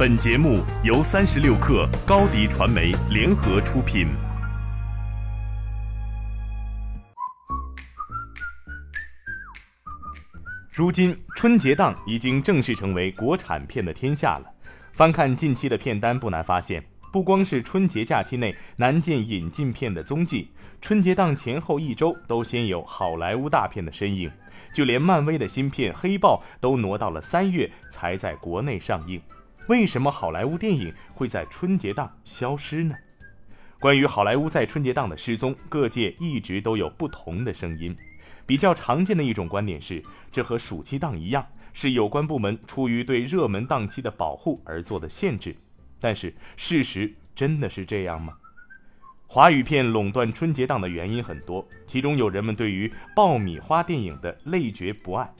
本节目由三十六克高低传媒联合出品。如今，春节档已经正式成为国产片的天下了。翻看近期的片单，不难发现，不光是春节假期内难见引进片的踪迹，春节档前后一周都先有好莱坞大片的身影。就连漫威的新片《黑豹》都挪到了三月才在国内上映。为什么好莱坞电影会在春节档消失呢？关于好莱坞在春节档的失踪，各界一直都有不同的声音。比较常见的一种观点是，这和暑期档一样，是有关部门出于对热门档期的保护而做的限制。但是，事实真的是这样吗？华语片垄断春节档的原因很多，其中有人们对于爆米花电影的累觉不爱。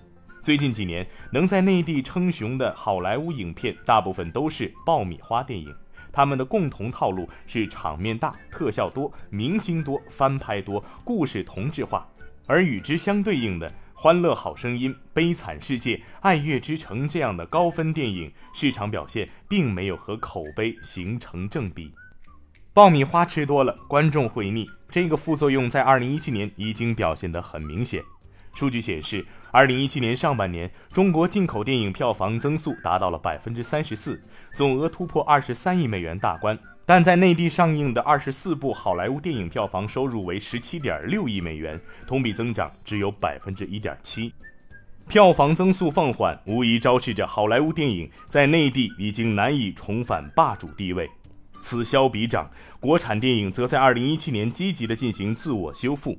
最近几年，能在内地称雄的好莱坞影片，大部分都是爆米花电影。他们的共同套路是场面大、特效多、明星多、翻拍多、故事同质化。而与之相对应的《欢乐好声音》《悲惨世界》《爱乐之城》这样的高分电影，市场表现并没有和口碑形成正比。爆米花吃多了，观众会腻，这个副作用在2017年已经表现得很明显。数据显示，2017年上半年，中国进口电影票房增速达到了百分之三十四，总额突破二十三亿美元大关。但在内地上映的二十四部好莱坞电影票房收入为十七点六亿美元，同比增长只有百分之一点七，票房增速放缓，无疑昭示着好莱坞电影在内地已经难以重返霸主地位。此消彼长，国产电影则在二零一七年积极的进行自我修复，《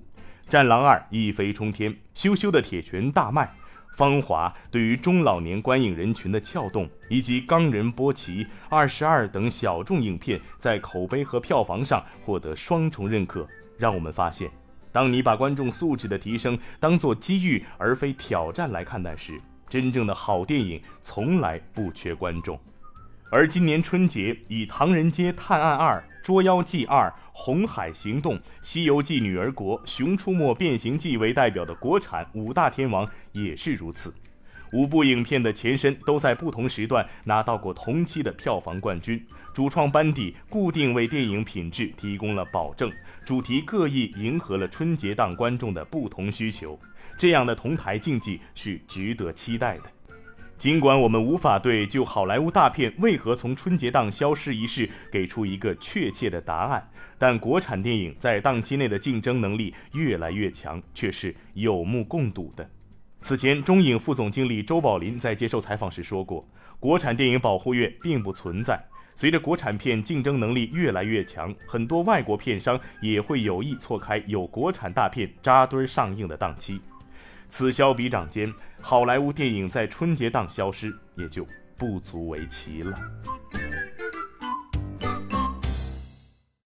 战狼二》一飞冲天，羞羞的铁拳大卖。芳华对于中老年观影人群的撬动，以及冈仁波齐、二十二等小众影片在口碑和票房上获得双重认可，让我们发现，当你把观众素质的提升当做机遇而非挑战来看待时，真正的好电影从来不缺观众。而今年春节以《唐人街探案二》《捉妖记二》《红海行动》《西游记女儿国》《熊出没变形记》为代表的国产五大天王也是如此。五部影片的前身都在不同时段拿到过同期的票房冠军，主创班底固定为电影品质提供了保证，主题各异，迎合了春节档观众的不同需求。这样的同台竞技是值得期待的。尽管我们无法对就好莱坞大片为何从春节档消失一事给出一个确切的答案，但国产电影在档期内的竞争能力越来越强，却是有目共睹的。此前，中影副总经理周宝林在接受采访时说过，国产电影保护月并不存在。随着国产片竞争能力越来越强，很多外国片商也会有意错开有国产大片扎堆上映的档期。此消彼长间，好莱坞电影在春节档消失也就不足为奇了。